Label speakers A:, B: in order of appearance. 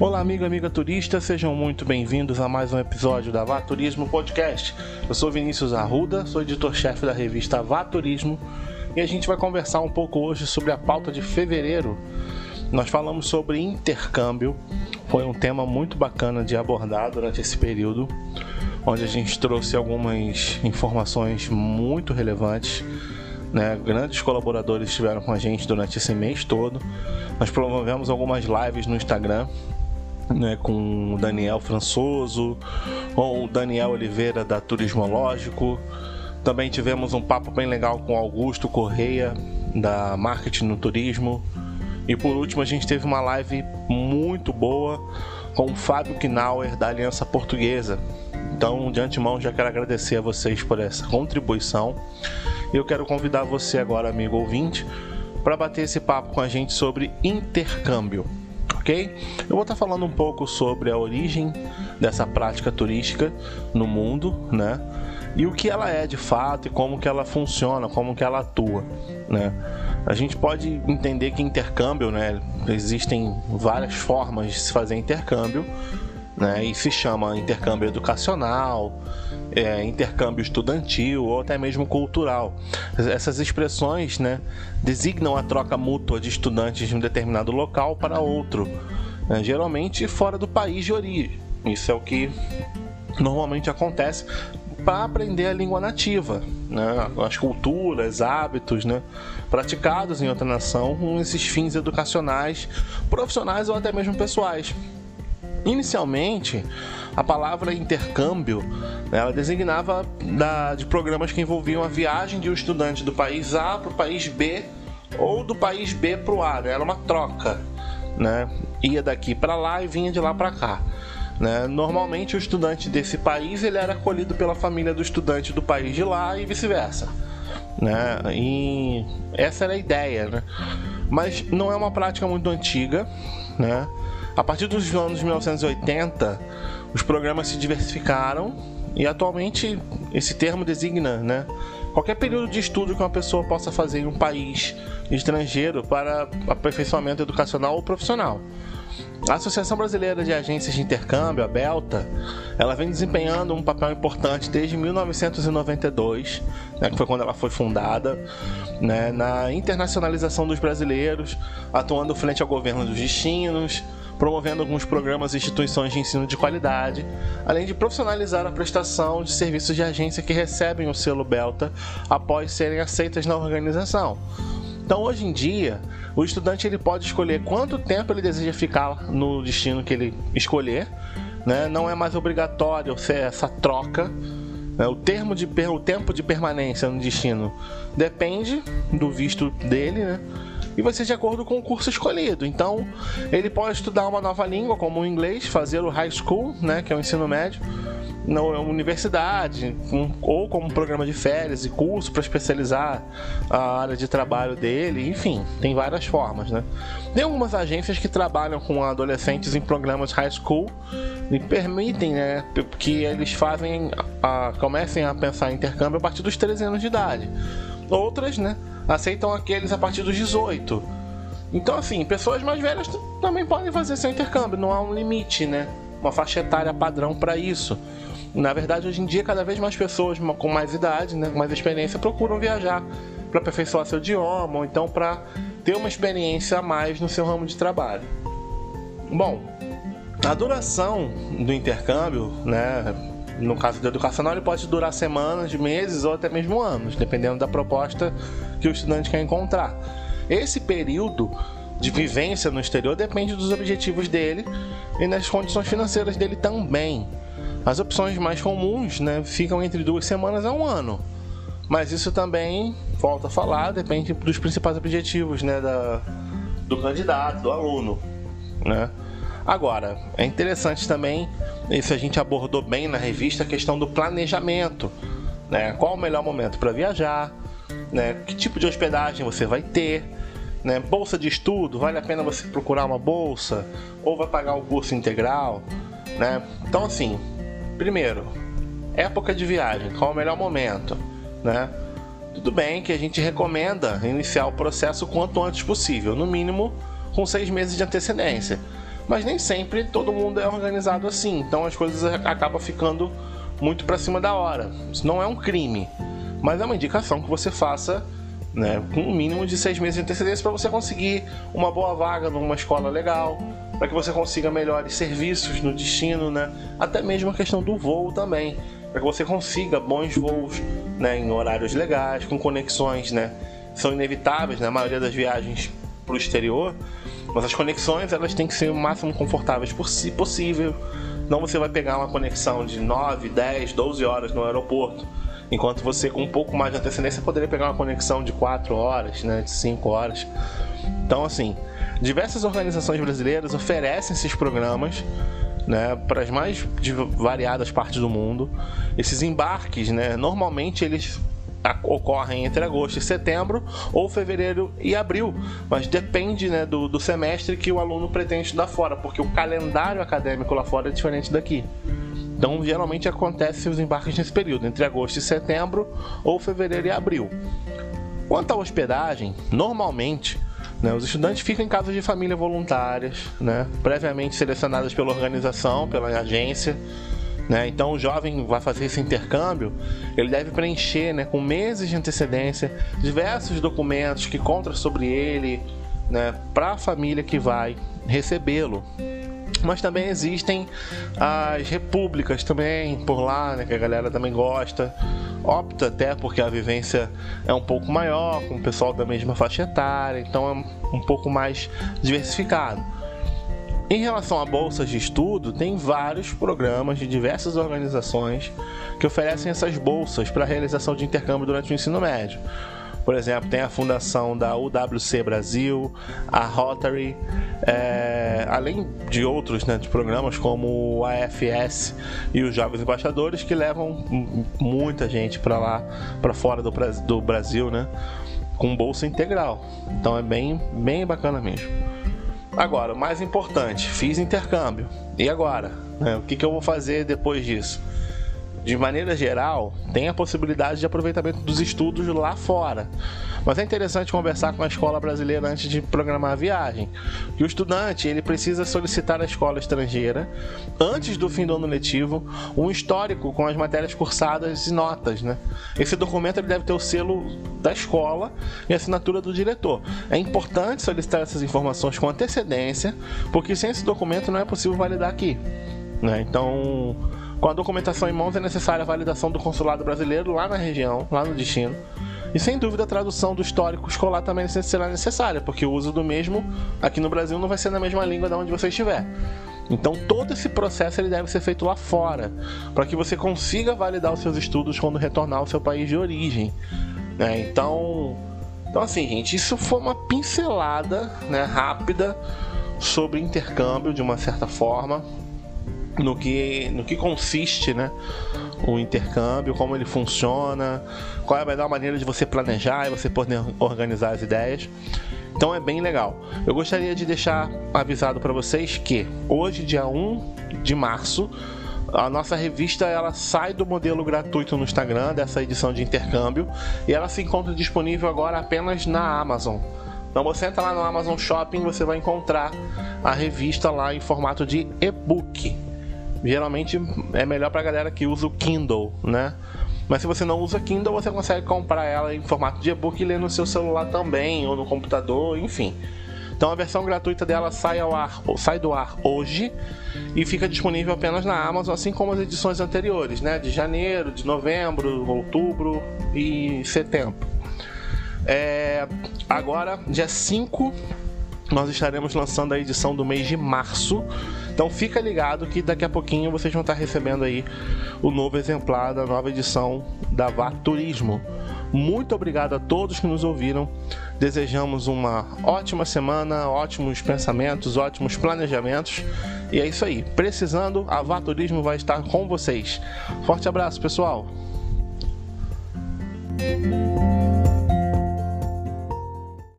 A: Olá, amigo, amiga turista, sejam muito bem-vindos a mais um episódio da Vá Turismo Podcast. Eu sou Vinícius Arruda, sou editor-chefe da revista Vá Turismo e a gente vai conversar um pouco hoje sobre a pauta de fevereiro. Nós falamos sobre intercâmbio, foi um tema muito bacana de abordar durante esse período, onde a gente trouxe algumas informações muito relevantes. Né? Grandes colaboradores estiveram com a gente durante esse mês todo. Nós promovemos algumas lives no Instagram né, com o Daniel Françoso ou o Daniel Oliveira da Turismológico. Também tivemos um papo bem legal com Augusto Correia da Marketing no Turismo. E por último, a gente teve uma live muito boa com o Fábio Knauer da Aliança Portuguesa. Então, de antemão, já quero agradecer a vocês por essa contribuição. E eu quero convidar você agora, amigo ouvinte, para bater esse papo com a gente sobre intercâmbio ok? Eu vou estar falando um pouco sobre a origem dessa prática turística no mundo, né? E o que ela é de fato e como que ela funciona, como que ela atua, né? A gente pode entender que intercâmbio, né? Existem várias formas de se fazer intercâmbio, né? E se chama intercâmbio educacional, é, intercâmbio estudantil ou até mesmo cultural. Essas expressões né, designam a troca mútua de estudantes de um determinado local para outro, né, geralmente fora do país de origem. Isso é o que normalmente acontece para aprender a língua nativa, né, as culturas, hábitos né, praticados em outra nação com esses fins educacionais, profissionais ou até mesmo pessoais. Inicialmente, a palavra intercâmbio ela designava da, de programas que envolviam a viagem de um estudante do país A para o país B ou do país B para o A. Né? Era uma troca. Né? Ia daqui para lá e vinha de lá para cá. Né? Normalmente o estudante desse país ele era acolhido pela família do estudante do país de lá e vice-versa. Né? E essa era a ideia, né? mas não é uma prática muito antiga. Né? A partir dos anos 1980, os programas se diversificaram e atualmente esse termo designa né, qualquer período de estudo que uma pessoa possa fazer em um país estrangeiro para aperfeiçoamento educacional ou profissional. A Associação Brasileira de Agências de Intercâmbio, a Belta, ela vem desempenhando um papel importante desde 1992, né, que foi quando ela foi fundada, né, na internacionalização dos brasileiros, atuando frente ao governo dos destinos, promovendo alguns programas e instituições de ensino de qualidade, além de profissionalizar a prestação de serviços de agência que recebem o selo Belta após serem aceitas na organização. Então, hoje em dia, o estudante ele pode escolher quanto tempo ele deseja ficar no destino que ele escolher. Né? Não é mais obrigatório essa troca. Né? O, termo de, o tempo de permanência no destino depende do visto dele, né? E vai ser de acordo com o curso escolhido. Então, ele pode estudar uma nova língua, como o inglês, fazer o high school, né, que é o ensino médio, na universidade, ou como programa de férias e curso para especializar a área de trabalho dele, enfim, tem várias formas, né? Tem algumas agências que trabalham com adolescentes em programas high school e permitem, né, que eles fazem, a, comecem a pensar em intercâmbio a partir dos 13 anos de idade. Outras, né, aceitam aqueles a partir dos 18. Então, assim, pessoas mais velhas também podem fazer seu intercâmbio, não há um limite, né? Uma faixa etária padrão para isso. Na verdade, hoje em dia, cada vez mais pessoas com mais idade, né, com mais experiência, procuram viajar para aperfeiçoar seu idioma ou então para ter uma experiência a mais no seu ramo de trabalho. Bom, a duração do intercâmbio, né, no caso do educacional, ele pode durar semanas, meses ou até mesmo anos, dependendo da proposta que o estudante quer encontrar. Esse período de vivência no exterior depende dos objetivos dele e das condições financeiras dele também. As opções mais comuns né, ficam entre duas semanas a um ano. Mas isso também, volta a falar, depende dos principais objetivos né, da, do candidato, do aluno. Né? Agora, é interessante também, isso a gente abordou bem na revista, a questão do planejamento. Né? Qual o melhor momento para viajar? Né? Que tipo de hospedagem você vai ter? Né? Bolsa de estudo, vale a pena você procurar uma bolsa? Ou vai pagar o curso integral? Né? Então, assim, primeiro, época de viagem, qual o melhor momento? Né? Tudo bem que a gente recomenda iniciar o processo quanto antes possível, no mínimo com seis meses de antecedência Mas nem sempre todo mundo é organizado assim, então as coisas acabam ficando muito para cima da hora. Isso não é um crime, mas é uma indicação que você faça né, com um mínimo de seis meses de antecedência para você conseguir uma boa vaga numa escola legal, para que você consiga melhores serviços no destino, né? Até mesmo a questão do voo também, para que você consiga bons voos, né, em horários legais, com conexões, né? São inevitáveis, na né, maioria das viagens para o exterior, mas as conexões elas têm que ser o máximo confortáveis possível. Não você vai pegar uma conexão de 9, 10, 12 horas no aeroporto Enquanto você, com um pouco mais de antecedência, poderia pegar uma conexão de 4 horas, né, de 5 horas. Então, assim, diversas organizações brasileiras oferecem esses programas né, para as mais variadas partes do mundo. Esses embarques, né, normalmente eles ocorrem entre agosto e setembro ou fevereiro e abril, mas depende né, do, do semestre que o aluno pretende estudar fora, porque o calendário acadêmico lá fora é diferente daqui. Então, geralmente acontece os embarques nesse período, entre agosto e setembro ou fevereiro e abril. Quanto à hospedagem, normalmente né, os estudantes ficam em casas de família voluntárias, né, previamente selecionadas pela organização, pela agência. Né? Então, o jovem vai fazer esse intercâmbio, ele deve preencher né, com meses de antecedência diversos documentos que contam sobre ele né, para a família que vai recebê-lo mas também existem as repúblicas também por lá, né, que a galera também gosta. Opta até porque a vivência é um pouco maior, com o pessoal da mesma faixa etária, então é um pouco mais diversificado. Em relação a bolsas de estudo, tem vários programas de diversas organizações que oferecem essas bolsas para a realização de intercâmbio durante o ensino médio. Por exemplo, tem a fundação da UWC Brasil, a Rotary, é, além de outros né, de programas como o AFS e os Jovens Embaixadores, que levam muita gente para lá, para fora do, do Brasil, né, com bolsa integral. Então é bem, bem bacana mesmo. Agora, o mais importante, fiz intercâmbio. E agora? Né, o que, que eu vou fazer depois disso? De maneira geral, tem a possibilidade de aproveitamento dos estudos lá fora. Mas é interessante conversar com a escola brasileira antes de programar a viagem. Que o estudante ele precisa solicitar à escola estrangeira, antes do fim do ano letivo, um histórico com as matérias cursadas e notas. Né? Esse documento ele deve ter o selo da escola e a assinatura do diretor. É importante solicitar essas informações com antecedência, porque sem esse documento não é possível validar aqui. Né? Então com a documentação em mãos é necessária a validação do consulado brasileiro lá na região, lá no destino. E sem dúvida a tradução do histórico escolar também será necessária, porque o uso do mesmo aqui no Brasil não vai ser na mesma língua de onde você estiver. Então todo esse processo ele deve ser feito lá fora, para que você consiga validar os seus estudos quando retornar ao seu país de origem. Né? Então, então assim, gente, isso foi uma pincelada né, rápida sobre intercâmbio de uma certa forma no que, no que consiste né, o intercâmbio, como ele funciona, qual é a melhor maneira de você planejar e você poder organizar as ideias. Então é bem legal. Eu gostaria de deixar avisado para vocês que hoje, dia 1 de março, a nossa revista ela sai do modelo gratuito no Instagram dessa edição de intercâmbio e ela se encontra disponível agora apenas na Amazon. Então você entra lá no Amazon Shopping, você vai encontrar a revista lá em formato de e-book geralmente é melhor para galera que usa o Kindle, né? Mas se você não usa Kindle, você consegue comprar ela em formato de e-book e ler no seu celular também, ou no computador, enfim. Então a versão gratuita dela sai, ao ar, sai do ar hoje e fica disponível apenas na Amazon, assim como as edições anteriores, né? De janeiro, de novembro, outubro e setembro. É, agora, dia 5, nós estaremos lançando a edição do mês de março então fica ligado que daqui a pouquinho vocês vão estar recebendo aí o novo exemplar da nova edição da VA Turismo. Muito obrigado a todos que nos ouviram. Desejamos uma ótima semana, ótimos pensamentos, ótimos planejamentos. E é isso aí. Precisando, a VA Turismo vai estar com vocês. Forte abraço, pessoal.